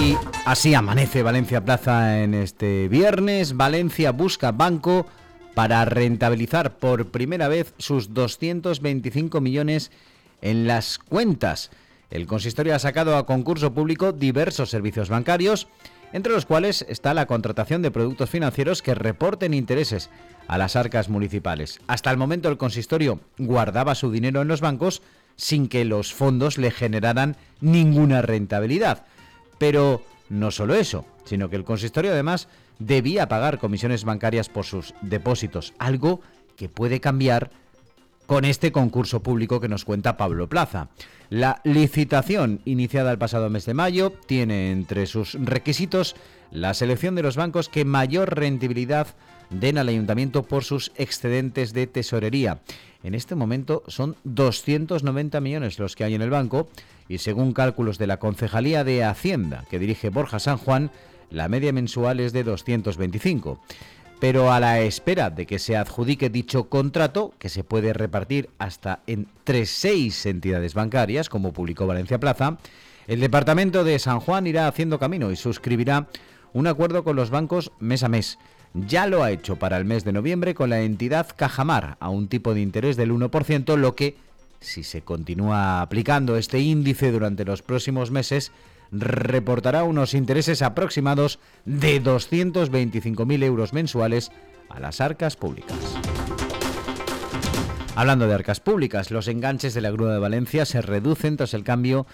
Y así amanece Valencia Plaza en este viernes. Valencia busca banco para rentabilizar por primera vez sus 225 millones en las cuentas. El consistorio ha sacado a concurso público diversos servicios bancarios, entre los cuales está la contratación de productos financieros que reporten intereses a las arcas municipales. Hasta el momento el consistorio guardaba su dinero en los bancos sin que los fondos le generaran ninguna rentabilidad. Pero no solo eso, sino que el consistorio además debía pagar comisiones bancarias por sus depósitos, algo que puede cambiar con este concurso público que nos cuenta Pablo Plaza. La licitación iniciada el pasado mes de mayo tiene entre sus requisitos la selección de los bancos que mayor rentabilidad den al ayuntamiento por sus excedentes de tesorería. En este momento son 290 millones los que hay en el banco y según cálculos de la Concejalía de Hacienda que dirige Borja San Juan, la media mensual es de 225. Pero a la espera de que se adjudique dicho contrato, que se puede repartir hasta entre seis entidades bancarias, como publicó Valencia Plaza, el Departamento de San Juan irá haciendo camino y suscribirá un acuerdo con los bancos mes a mes. Ya lo ha hecho para el mes de noviembre con la entidad Cajamar a un tipo de interés del 1%, lo que, si se continúa aplicando este índice durante los próximos meses, reportará unos intereses aproximados de 225.000 euros mensuales a las arcas públicas. Hablando de arcas públicas, los enganches de la Grúa de Valencia se reducen tras el cambio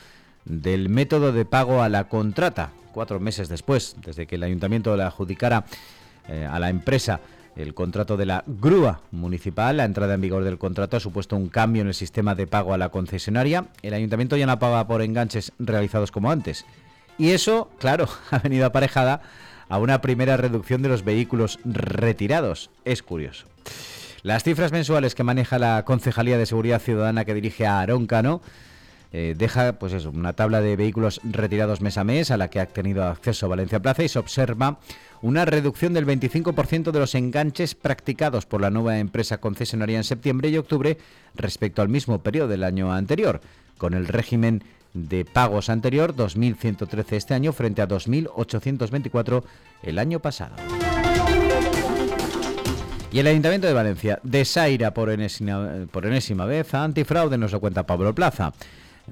del método de pago a la contrata, cuatro meses después, desde que el ayuntamiento le adjudicara eh, a la empresa el contrato de la grúa municipal. La entrada en vigor del contrato ha supuesto un cambio en el sistema de pago a la concesionaria. El ayuntamiento ya no paga por enganches realizados como antes. Y eso, claro, ha venido aparejada a una primera reducción de los vehículos retirados. Es curioso. Las cifras mensuales que maneja la Concejalía de Seguridad Ciudadana que dirige a Aroncano eh, deja pues una tabla de vehículos retirados mes a mes a la que ha tenido acceso Valencia Plaza y se observa una reducción del 25% de los enganches practicados por la nueva empresa concesionaria en septiembre y octubre respecto al mismo periodo del año anterior, con el régimen de pagos anterior 2.113 este año frente a 2.824 el año pasado. Y el Ayuntamiento de Valencia desaira por enésima, por enésima vez a antifraude, nos lo cuenta Pablo Plaza.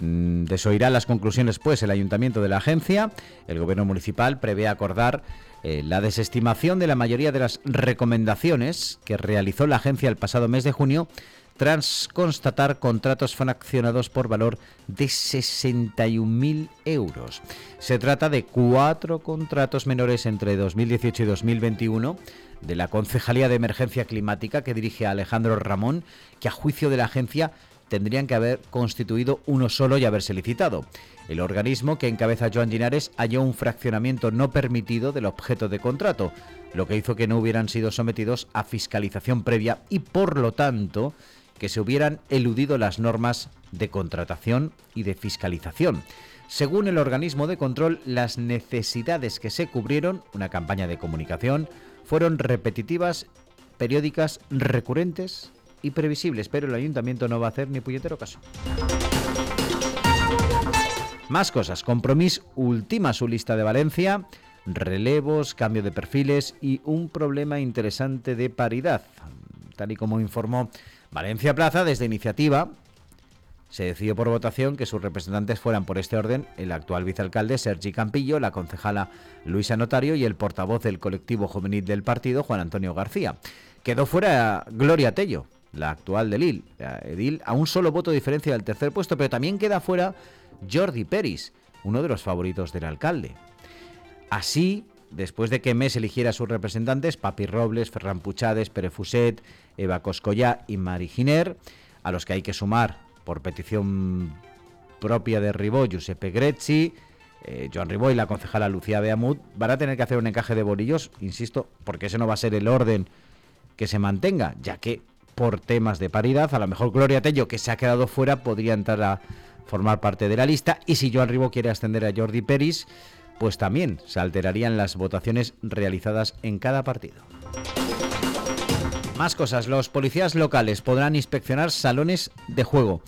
Mm, desoirá las conclusiones, pues, el ayuntamiento de la agencia. El gobierno municipal prevé acordar eh, la desestimación de la mayoría de las recomendaciones que realizó la agencia el pasado mes de junio tras constatar contratos fraccionados por valor de 61.000 euros. Se trata de cuatro contratos menores entre 2018 y 2021 de la Concejalía de Emergencia Climática que dirige Alejandro Ramón, que a juicio de la agencia tendrían que haber constituido uno solo y haberse licitado. El organismo que encabeza Joan Ginares halló un fraccionamiento no permitido del objeto de contrato, lo que hizo que no hubieran sido sometidos a fiscalización previa y por lo tanto que se hubieran eludido las normas de contratación y de fiscalización. Según el organismo de control, las necesidades que se cubrieron, una campaña de comunicación, fueron repetitivas, periódicas, recurrentes y previsibles, pero el ayuntamiento no va a hacer ni puñetero caso. Más cosas. Compromís ultima su lista de Valencia, relevos, cambio de perfiles y un problema interesante de paridad. Tal y como informó Valencia Plaza, desde iniciativa, se decidió por votación que sus representantes fueran por este orden el actual vicealcalde Sergi Campillo, la concejala Luisa Notario y el portavoz del colectivo juvenil del partido, Juan Antonio García. Quedó fuera Gloria Tello, la actual de Lille, Edil, a un solo voto de diferencia del tercer puesto, pero también queda fuera Jordi Peris, uno de los favoritos del alcalde. Así, después de que Mes eligiera a sus representantes, Papi Robles, Ferran Puchades, Pere Fuset, Eva Coscollá y Mari Giner, a los que hay que sumar por petición propia de Ribó, Giuseppe Grezzi, eh, Joan Ribó y la concejala Lucía Beamut, van a tener que hacer un encaje de bolillos, insisto, porque ese no va a ser el orden que se mantenga, ya que por temas de paridad. A lo mejor Gloria Tello, que se ha quedado fuera, podría entrar a formar parte de la lista. Y si Joan Ribó quiere ascender a Jordi Peris, pues también se alterarían las votaciones realizadas en cada partido. Más cosas, los policías locales podrán inspeccionar salones de juego.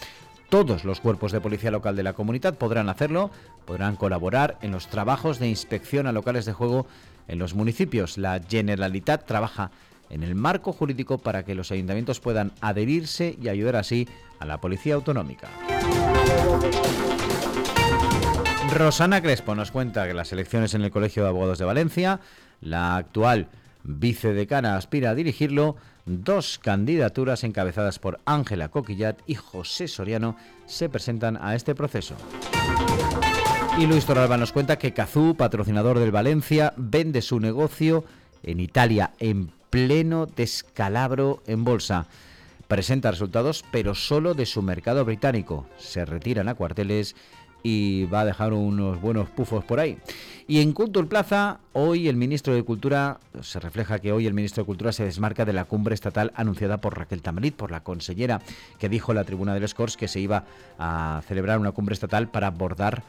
Todos los cuerpos de policía local de la comunidad podrán hacerlo, podrán colaborar en los trabajos de inspección a locales de juego en los municipios. La Generalitat trabaja en el marco jurídico para que los ayuntamientos puedan adherirse y ayudar así a la policía autonómica. Rosana Crespo nos cuenta que las elecciones en el Colegio de Abogados de Valencia, la actual vicedecana aspira a dirigirlo, dos candidaturas encabezadas por Ángela Coquillat y José Soriano se presentan a este proceso. Y Luis Torralba nos cuenta que Cazú, patrocinador del Valencia, vende su negocio en Italia en pleno descalabro en bolsa. Presenta resultados, pero solo de su mercado británico. Se retiran a cuarteles y va a dejar unos buenos pufos por ahí. Y en Cultura Plaza, hoy el ministro de Cultura, se refleja que hoy el ministro de Cultura se desmarca de la cumbre estatal anunciada por Raquel Tamarit, por la consellera, que dijo en la tribuna de los Corts que se iba a celebrar una cumbre estatal para abordar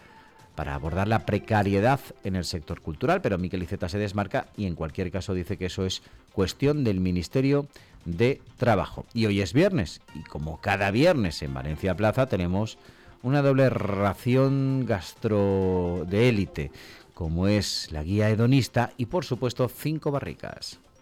para abordar la precariedad en el sector cultural, pero Miquel Iceta se desmarca y en cualquier caso dice que eso es cuestión del Ministerio de Trabajo. Y hoy es viernes y como cada viernes en Valencia Plaza tenemos una doble ración gastro de élite, como es la guía hedonista y por supuesto cinco barricas.